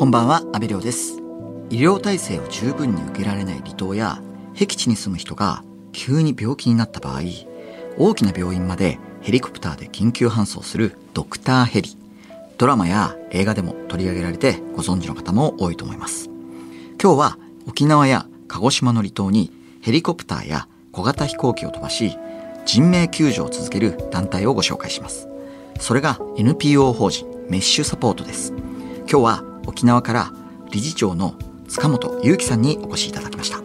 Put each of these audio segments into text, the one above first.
こんばんは、安部亮です。医療体制を十分に受けられない離島や、僻地に住む人が急に病気になった場合、大きな病院までヘリコプターで緊急搬送するドクターヘリ。ドラマや映画でも取り上げられてご存知の方も多いと思います。今日は沖縄や鹿児島の離島にヘリコプターや小型飛行機を飛ばし、人命救助を続ける団体をご紹介します。それが NPO 法人メッシュサポートです。今日は沖縄から理事長の塚本祐樹さんにお越しいただきました。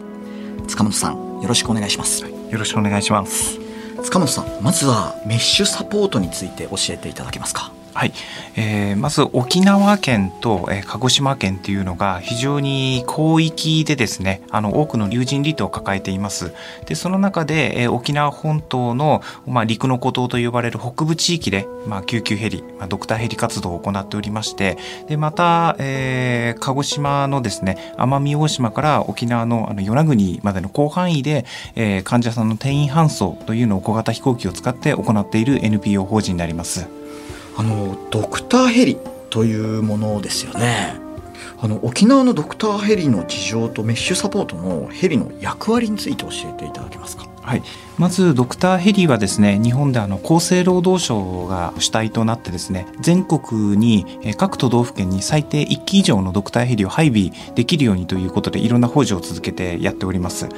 塚本さん、よろしくお願いします。よろしくお願いします。塚本さん、まずはメッシュサポートについて教えていただけますか？はい、えーまず沖縄県と、えー鹿児島県っていうのが非常に広域でですねあの多くの竜神離島を抱えていますでその中で、えー沖縄本島の、まあ、陸の孤島と呼ばれる北部地域で、まあ、救急ヘリ、まあ、ドクターヘリ活動を行っておりましてでまた、えー鹿児島のですね奄美大島から沖縄のあの与那国までの広範囲で、えー患者さんの転院搬送というのを小型飛行機を使って行っている NPO 法人になります。あの、ドクターヘリというものですよね。あの、沖縄のドクターヘリの事情とメッシュサポートのヘリの役割について教えていただけますか？はい、まずドクターヘリはですね日本であの厚生労働省が主体となってですね全国に各都道府県に最低1機以上のドクターヘリを配備できるようにということでいろんな補助を続けてやっております。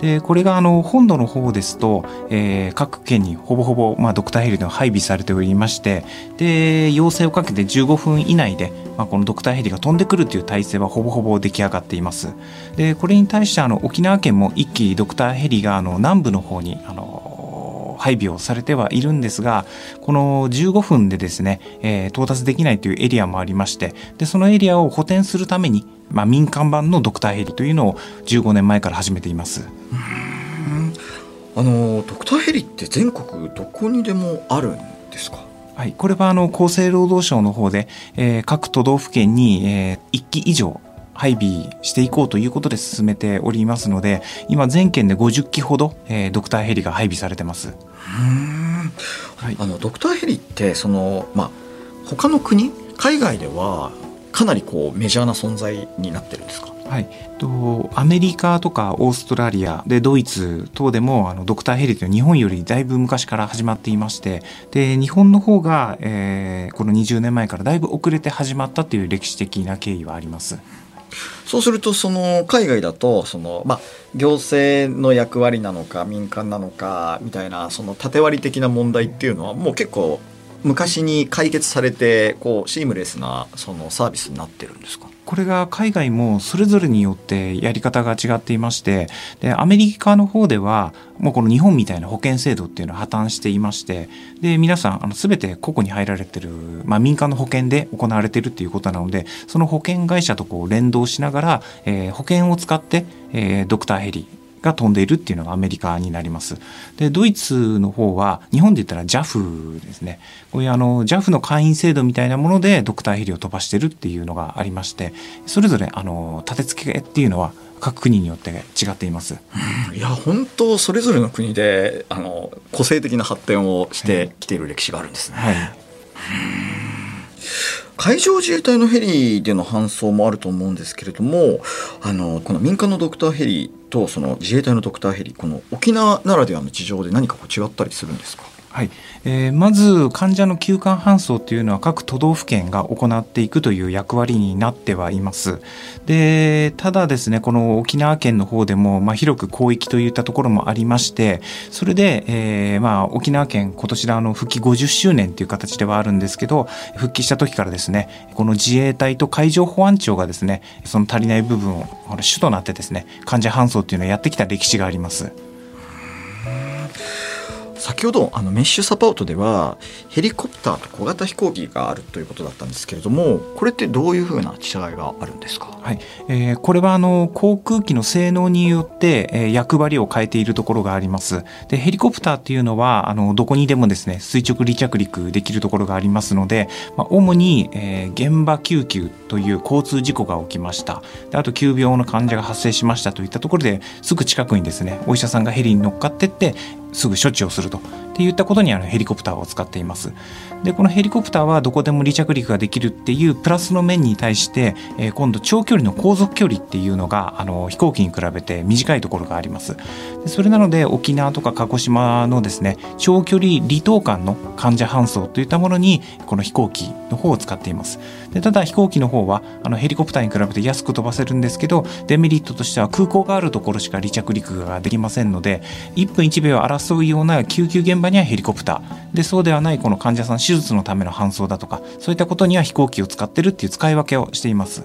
でこれがあの本土の方ですと、えー各県にほぼほぼ、まあ、ドクターヘリの配備されておりましてで要請をかけて15分以内で、まあ、このドクターヘリが飛んでくるという体制はほぼほぼ出来上がっています。でこれに対してあの沖縄県も1機ドクターヘリがあの南部の方にあの配備をされてはいるんですがこの15分でですね、えー到達できないというエリアもありましてでそのエリアを補填するために、まあ、民間版のドクターヘリというのを15年前から始めています。あの、ドクターヘリって全国どこにでもあるんですか？はい、これはあの厚生労働省の方で、えー各都道府県に、え1機以上配備していこうということで進めておりますので今全県で50機ほど、えードクターヘリが配備されてます。はいあのドクターヘリってそのまあ他の国海外ではかなりこうメジャーな存在になってるんですか？はい、とアメリカとかオーストラリアでドイツ等でもあのドクターヘリというのは日本よりだいぶ昔から始まっていましてで日本の方が、えーこの20年前からだいぶ遅れて始まったという歴史的な経緯はあります。そうするとその海外だとそのまあ行政の役割なのか民間なのかみたいなその縦割り的な問題っていうのはもう結構昔に解決されてこうシームレスなそのサービスになってるんですか？これが海外もそれぞれによってやり方が違っていましてでアメリカの方ではもうこの日本みたいな保険制度っていうのは破綻していましてで皆さんあの全て個々に入られてる、まあ、民間の保険で行われてるっていうことなのでその保険会社とこう連動しながら、えー保険を使って、えードクターヘリが飛んでいるっていうのがアメリカになります。で、ドイツの方は、日本で言ったら JAF ですね。こういうあの、JAF の会員制度みたいなものでドクターヘリを飛ばしてるっていうのがありまして、それぞれあの、立て付けっていうのは各国によって違っています。いや本当それぞれの国であの個性的な発展をしてきている歴史があるんですね、はい。海上自衛隊のヘリでの搬送もあると思うんですけれどもあのこの民間のドクターヘリとその自衛隊のドクターヘリこの沖縄ならではの事情で何かこう違ったりするんですか？はいえーまず患者の急患搬送っていうのは各都道府県が行っていくという役割になってはいます。でただですねこの沖縄県の方でも、まあ、広く広域といったところもありましてそれで、えーまあ、沖縄県今年であの復帰50周年という形ではあるんですけど復帰した時からですねこの自衛隊と海上保安庁がですねその足りない部分を主となってですね患者搬送っていうのをやってきた歴史があります。先ほどあのメッシュサポートではヘリコプターと小型飛行機があるということだったんですけれどもこれってどういうふうな違いがあるんですか？はい。えーこれはあの航空機の性能によって、えー役割を変えているところがあります。でヘリコプターっていうのはあのどこにでもですね垂直離着陸できるところがありますので、まあ、主に、えー現場救急という交通事故が起きました。であと急病の患者が発生しましたといったところですぐ近くにですねお医者さんがヘリに乗っかってってすぐ処置をすると。っていったことにあのヘリコプターを使っています。でこのヘリコプターはどこでも離着陸ができるっていうプラスの面に対して、えー、今度長距離の航続距離っていうのがあの飛行機に比べて短いところがあります。でそれなので沖縄とか鹿児島のですね長距離離島間の患者搬送といったものにこの飛行機の方を使っています。でただ飛行機の方はあのヘリコプターに比べて安く飛ばせるんですけどデメリットとしては空港があるところしか離着陸ができませんので1分1秒争うような救急現場にはヘリコプター。でそうではないこの患者さん手術のための搬送だとかそういったことには飛行機を使ってるっていう使い分けをしています。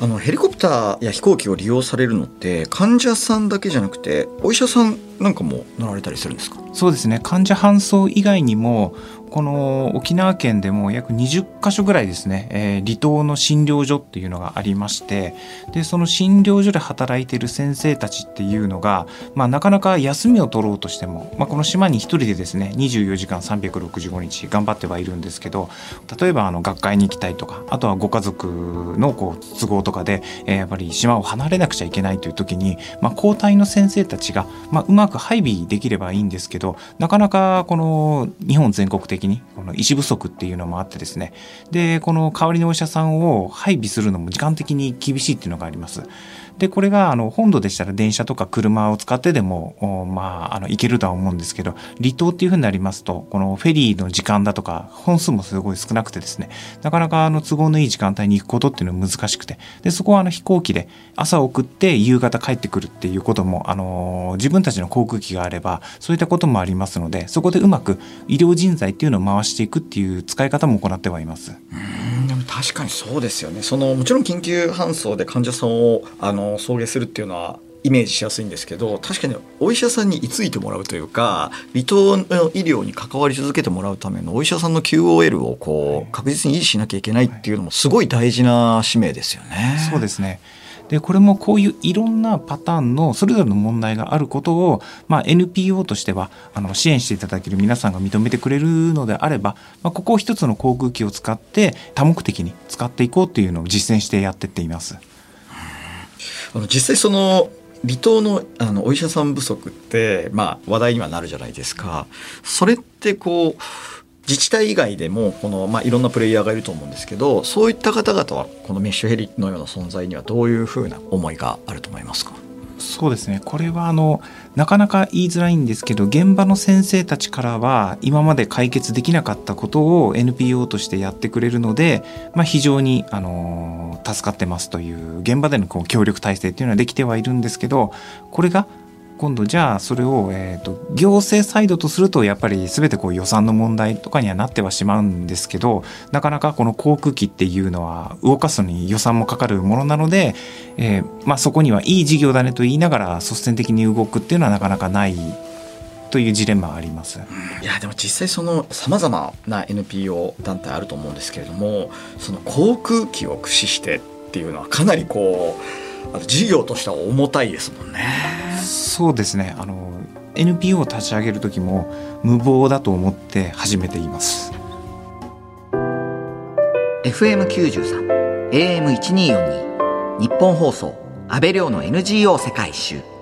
あのヘリコプターや飛行機を利用されるのって患者さんだけじゃなくてお医者さんなんかも乗られたりするんですか？そうですね。患者搬送以外にもこの沖縄県でも約20箇所ぐらいですね、えー、離島の診療所っていうのがありましてでその診療所で働いてる先生たちっていうのが、まあ、なかなか休みを取ろうとしても、まあ、この島に一人でですね24時間365日頑張ってはいるんですけど例えばあの学会に行きたいとかあとはご家族のこう都合とかで、えー、やっぱり島を離れなくちゃいけないという時に、まあ、交代の先生たちが、まあ、うまく配備できればいいんですけどなかなかこの日本全国的的にこの医師不足っていうのもあってですね。でこの代わりのお医者さんを配備するのも時間的に厳しいっていうのがあります。でこれがあの本土でしたら電車とか車を使ってでもまああの行けるとは思うんですけど離島っていうふうになりますとこのフェリーの時間だとか本数もすごい少なくてですね。なかなかあの都合のいい時間帯に行くことっていうのは難しくて。でそこはあの飛行機で朝送って夕方帰ってくるっていうこともあの自分たちの航空機があればそういったこともありますのでそこでうまく医療人材っていうのを回していくっていう使い方も行ってはいます。うんでも確かにそうですよねそのもちろん緊急搬送で患者さんをあの送迎するっていうのはイメージしやすいんですけど確かにお医者さんに居ついてもらうというか離島の医療に関わり続けてもらうためのお医者さんの QOL をこう確実に維持しなきゃいけないっていうのもすごい大事な使命ですよね。そうですねでこれもこういういろんなパターンのそれぞれの問題があることを、まあ、NPO としてはあの支援していただける皆さんが認めてくれるのであれば、まあ、ここを一つの航空機を使って多目的に使っていこうっていうのを実践してやってっています。あの実際その離島のあのお医者さん不足って、まあ、話題にはなるじゃないですか。それってこう自治体以外でもこの、まあ、いろんなプレイヤーがいると思うんですけどそういった方々はこのメッシュヘリのような存在にはどういうふうな思いがあると思いますか？そうですね。これはあのなかなか言いづらいんですけど現場の先生たちからは今まで解決できなかったことを NPO としてやってくれるので、まあ、非常にあの助かってますという現場でのこう協力体制っていうのはできてはいるんですけどこれが今度じゃあそれを、えーと、行政サイドとするとやっぱり全てこう予算の問題とかにはなってはしまうんですけどなかなかこの航空機っていうのは動かすのに予算もかかるものなので、えー、まあ、そこにはいい事業だねと言いながら率先的に動くっていうのはなかなかないというジレンマあります。いやでも実際そのさまざまな NPO 団体あると思うんですけれどもその航空機を駆使してっていうのはかなりこう事業としては重たいですもんね。そうですね。あの NPO を立ち上げる時も無謀だと思って始めています。FM93 AM1242 日本放送安倍亮の NGO 世界一周。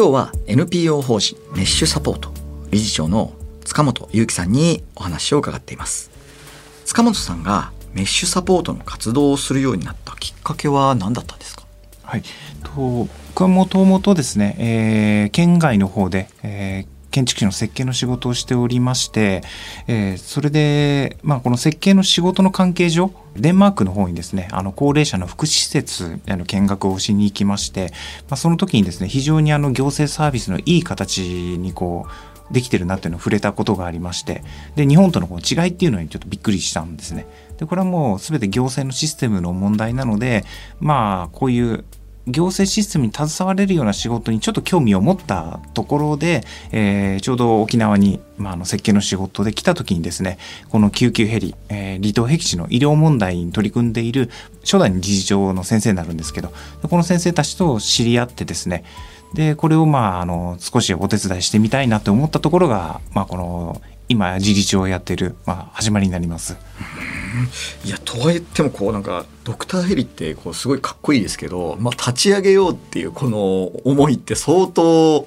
今日は NPO 法人メッシュサポート理事長の塚本裕樹さんにお話を伺っています塚本さんがメッシュサポートの活動をするようになったきっかけは何だったんですか？はい。と僕はもともとですね、えー、県外の方で、えー建築士の設計の仕事をしておりまして、えー、それで、まあ、この設計の仕事の関係上デンマークの方にですねあの高齢者の福祉施設への見学をしに行きまして、まあ、その時にですね非常にあの行政サービスのいい形にこうできてるなっていうのを触れたことがありましてで日本とのこの違いっていうのにちょっとびっくりしたんですね。でこれはもう全て行政のシステムの問題なのでまあこういう行政システムに携われるような仕事にちょっと興味を持ったところで、えー、ちょうど沖縄に、まあ、あの設計の仕事で来た時にですねこの救急ヘリ、えー、離島僻地の医療問題に取り組んでいる初代の理事長の先生になるんですけどこの先生たちと知り合ってですねでこれをまああの少しお手伝いしてみたいなと思ったところが、まあ、この今自立をやっている、まあ、始まりになります。いやとは言ってもこうなんかドクターヘリってこうすごいかっこいいですけど、まあ、立ち上げようっていうこの思いって相当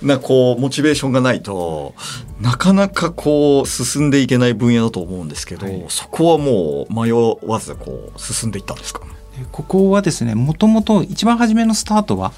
なこうモチベーションがないとなかなかこう進んでいけない分野だと思うんですけど、はい、そこはもう迷わずこう進んでいったんですか？ここはですねもともと一番初めのスタートは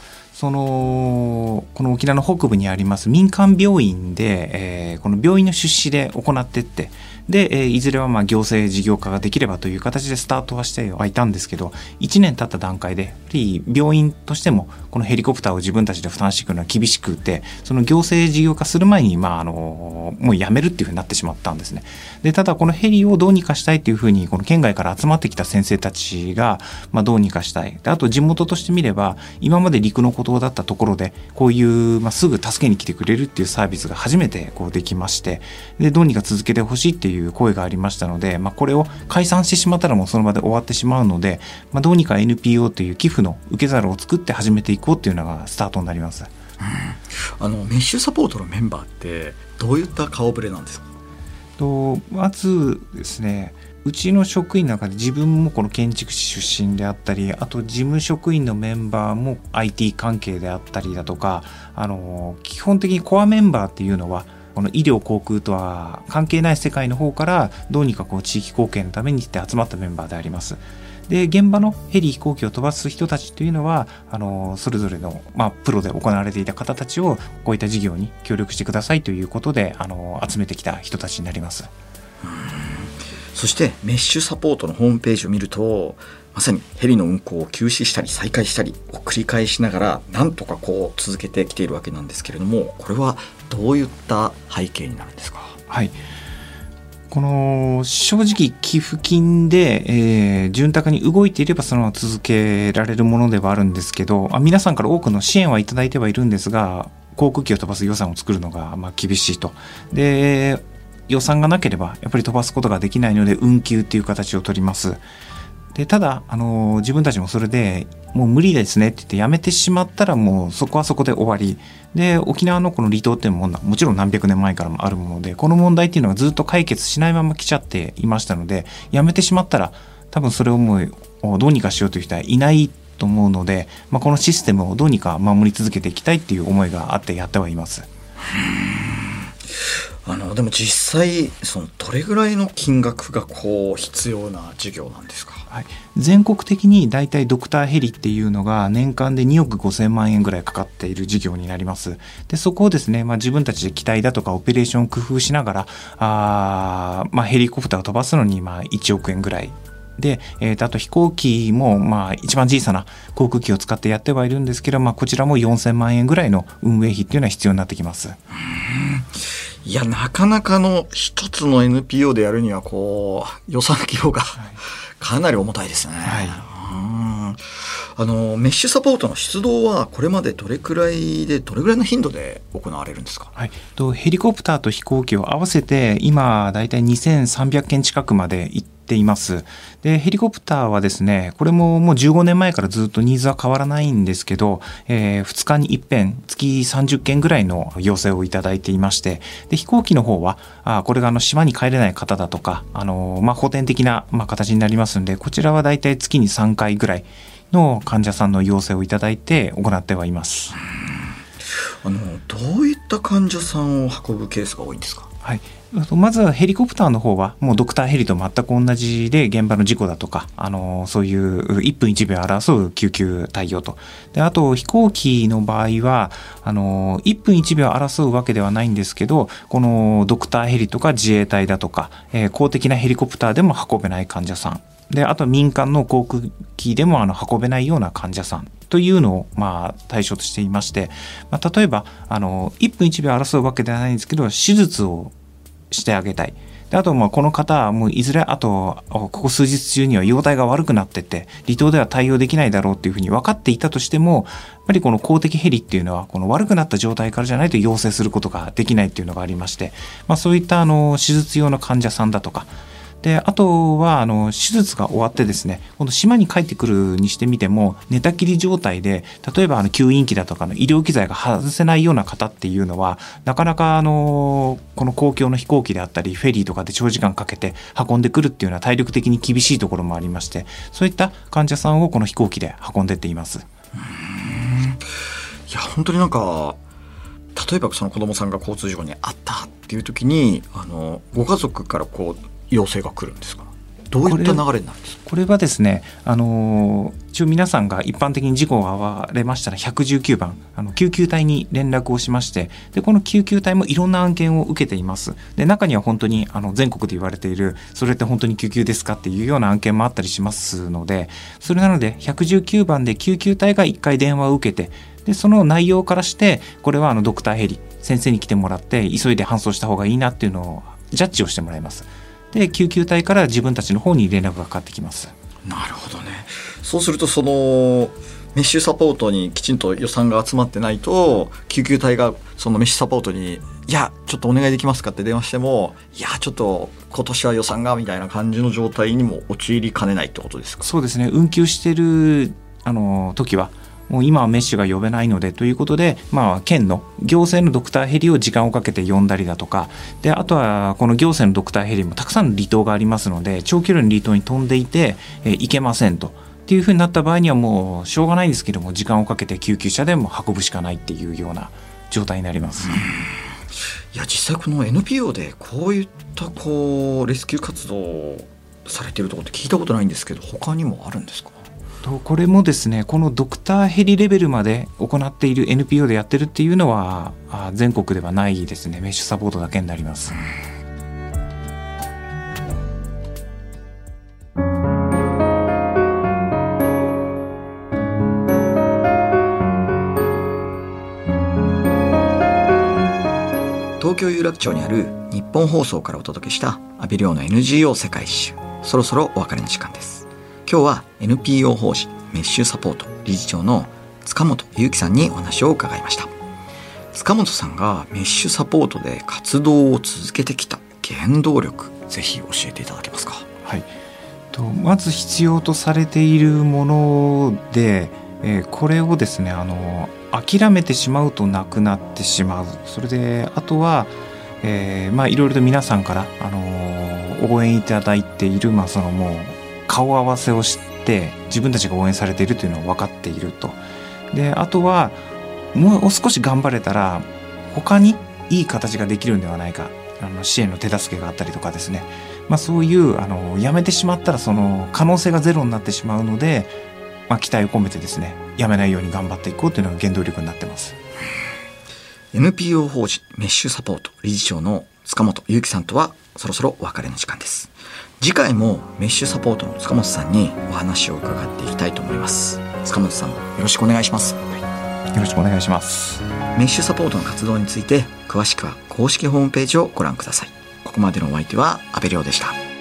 そのこの沖縄の北部にあります民間病院で、えー、この病院の出資で行ってってで、えー、いずれはまあ行政事業化ができればという形でスタートはしてはいたんですけど1年経った段階でやっぱり病院としてもこのヘリコプターを自分たちで負担していくのは厳しくてその行政事業化する前に、まあ、あのもうやめるっていうふうになってしまったんですね。でただこのヘリをどうにかしたいっていうふうにこの県外から集まってきた先生たちが、まあ、どうにかしたい。あと地元としてみれば今まで陸の孤島だったところでこういう、まあ、すぐ助けに来てくれるっていうサービスが初めてこうできましてでどうにか続けてほしいっていういう声がありましたので、まあ、これを解散してしまったらもうその場で終わってしまうので、まあ、どうにか NPO という寄付の受け皿を作って始めていこうっていうのがスタートになります。うん、あのメッシュサポートのメンバーってどういった顔ぶれなんですか？とまずですねうちの職員の中で自分もこの建築士出身であったりあと事務職員のメンバーも IT 関係であったりだとかあの基本的にコアメンバーっていうのはこの医療航空とは関係ない世界の方からどうにかこう地域貢献のためにって集まったメンバーであります。で現場のヘリ飛行機を飛ばす人たちというのはあのそれぞれの、まあ、プロで行われていた方たちをこういった事業に協力してくださいということであの集めてきた人たちになります。そしてメッシュサポートのホームページを見るとまさにヘリの運航を休止したり再開したりを繰り返しながらなんとかこう続けてきているわけなんですけれどもこれはどういった背景になるんですか？はいこの正直寄付金で、えー、潤沢に動いていればそのまま続けられるものではあるんですけどあ皆さんから多くの支援はいただいてはいるんですが航空機を飛ばす予算を作るのがまあ厳しいと。で予算がなければやっぱり飛ばすことができないので運休っていう形を取ります。でただ、あの自分たちもそれでもう無理ですねって言ってやめてしまったらもうそこはそこで終わりで沖縄のこの離島っていうものはもちろん何百年前からもあるものでこの問題っていうのがずっと解決しないまま来ちゃっていましたのでやめてしまったら多分それをもうどうにかしようという人はいないと思うので、まあ、このシステムをどうにか守り続けていきたいっていう思いがあってやってはいます。あのでも実際そのどれぐらいの金額がこう必要な授業なんですか、はい、全国的に大体ドクターヘリっていうのが年間で2億5,000万円ぐらいかかっている事業になります。でそこをですね、まあ、自分たちで機体だとかオペレーションを工夫しながらあ、まあ、ヘリコプターを飛ばすのにまあ1億円ぐらいで、えー、とあと飛行機も、まあ、一番小さな航空機を使ってやってはいるんですけど、まあ、こちらも4000万円ぐらいの運営費っていうのは必要になってきます。いや、なかなかの一つの NPO でやるには、こう、予算規模が、かなり重たいですね。はい、あのメッシュサポートの出動はこれまでどれくらいでどれぐらいの頻度で行われるんですか、はい、とヘリコプターと飛行機を合わせて今だいたい2300件近くまで行っています。で、ヘリコプターはですね、これももう15年前からずっとニーズは変わらないんですけど、えー、2日に一遍、月30件ぐらいの要請をいただいていまして、で、飛行機の方は、あこれがあの島に帰れない方だとか、あのまあ、補填的な、まあ、形になりますんで、こちらはだいたい月に3回ぐらいの患者さんの要請をいただいて行ってはいます。あのどういった患者さんを運ぶケースが多いんですか？はい、まずはヘリコプターの方はもうドクターヘリと全く同じで現場の事故だとか、あのそういう1分1秒争う救急対応と。であと飛行機の場合はあの1分1秒争うわけではないんですけどこのドクターヘリとか自衛隊だとか、えー、公的なヘリコプターでも運べない患者さん。であと民間の航空機でもあの運べないような患者さん。というのをまあ対象としていまして、まあ、例えばあの1分1秒争うわけではないんですけど手術をしてあげたい。であとまあこの方はもういずれあとここ数日中には容体が悪くなってて離島では対応できないだろうっていうふうに分かっていたとしてもやっぱりこの公的ヘリっていうのはこの悪くなった状態からじゃないと要請することができないっていうのがありまして、まあ、そういったあの手術用の患者さんだとかであとはあの手術が終わってですねこの島に帰ってくるにしてみても寝たきり状態で例えばあの吸引器だとかの医療機材が外せないような方っていうのはなかなかあのこの公共の飛行機であったりフェリーとかで長時間かけて運んでくるっていうのは体力的に厳しいところもありましてそういった患者さんをこの飛行機で運んでっています。いや本当になんか例えばその子供さんが交通事故にあったっていう時にあのご家族からこう要請が来るんですか？どういった流れになるんですか？これはですね、あの一応皆さんが一般的に事故が遭われましたら119番あの救急隊に連絡をしましてでこの救急隊もいろんな案件を受けています。で中には本当にあの全国で言われているそれって本当に救急ですかっていうような案件もあったりしますのでそれなので119番で救急隊が1回電話を受けてでその内容からしてこれはあのドクターヘリ先生に来てもらって急いで搬送した方がいいなっていうのをジャッジをしてもらいます。で救急隊から自分たちの方に連絡がかかってきます。なるほどねそうするとそのメッシュサポートにきちんと予算が集まってないと救急隊がそのメッシュサポートに「いやちょっとお願いできますか?」って電話しても「いやちょっと今年は予算が」みたいな感じの状態にも陥りかねないってことですか？そうですね運休してるあの時はもう今はメッシュが呼べないのでということで、まあ、県の行政のドクターヘリを時間をかけて呼んだりだとかであとはこの行政のドクターヘリもたくさんの離島がありますので長距離の離島に飛んでいて、えー、行けませんと。っていうふうになった場合にはもうしょうがないんですけども時間をかけて救急車でも運ぶしかないっていうような状態になります。いや実際この NPO でこういったこうレスキュー活動されてるところって聞いたことないんですけど他にもあるんですか？とこれもですねこのドクターヘリレベルまで行っている NPO でやってるっていうのは全国ではないですね。メッシュサポートだけになります。東京有楽町にある日本放送からお届けした阿部亮の NGO 世界一周。そろそろお別れの時間です。今日は NPO 法人メッシュサポート理事長の塚本祐樹さんにお話を伺いました。塚本さんがメッシュサポートで活動を続けてきた原動力ぜひ教えていただけますか？はい。とまず必要とされているもので、えー、これをですねあの諦めてしまうとなくなってしまう。それであとは、えー、まあいろいろと皆さんから、あのー、応援いただいている、まあ、そのもう顔合わせをして自分たちが応援されているというのを分かっていると。であとはもう少し頑張れたら他にいい形ができるんではないか。あの支援の手助けがあったりとかですね、まあ、そういうあのやめてしまったらその可能性がゼロになってしまうので、まあ、期待を込めてですねやめないように頑張っていこうというのが原動力になってます。NPO 法人メッシュサポート理事長の塚本祐樹さんとはそろそろお別れの時間です。次回もメッシュサポートの塚本さんにお話を伺っていきたいと思います。塚本さんよろしくお願いします、はい、よろしくお願いします。メッシュサポートの活動について詳しくは公式ホームページをご覧ください。ここまでのお相手は阿部亮でした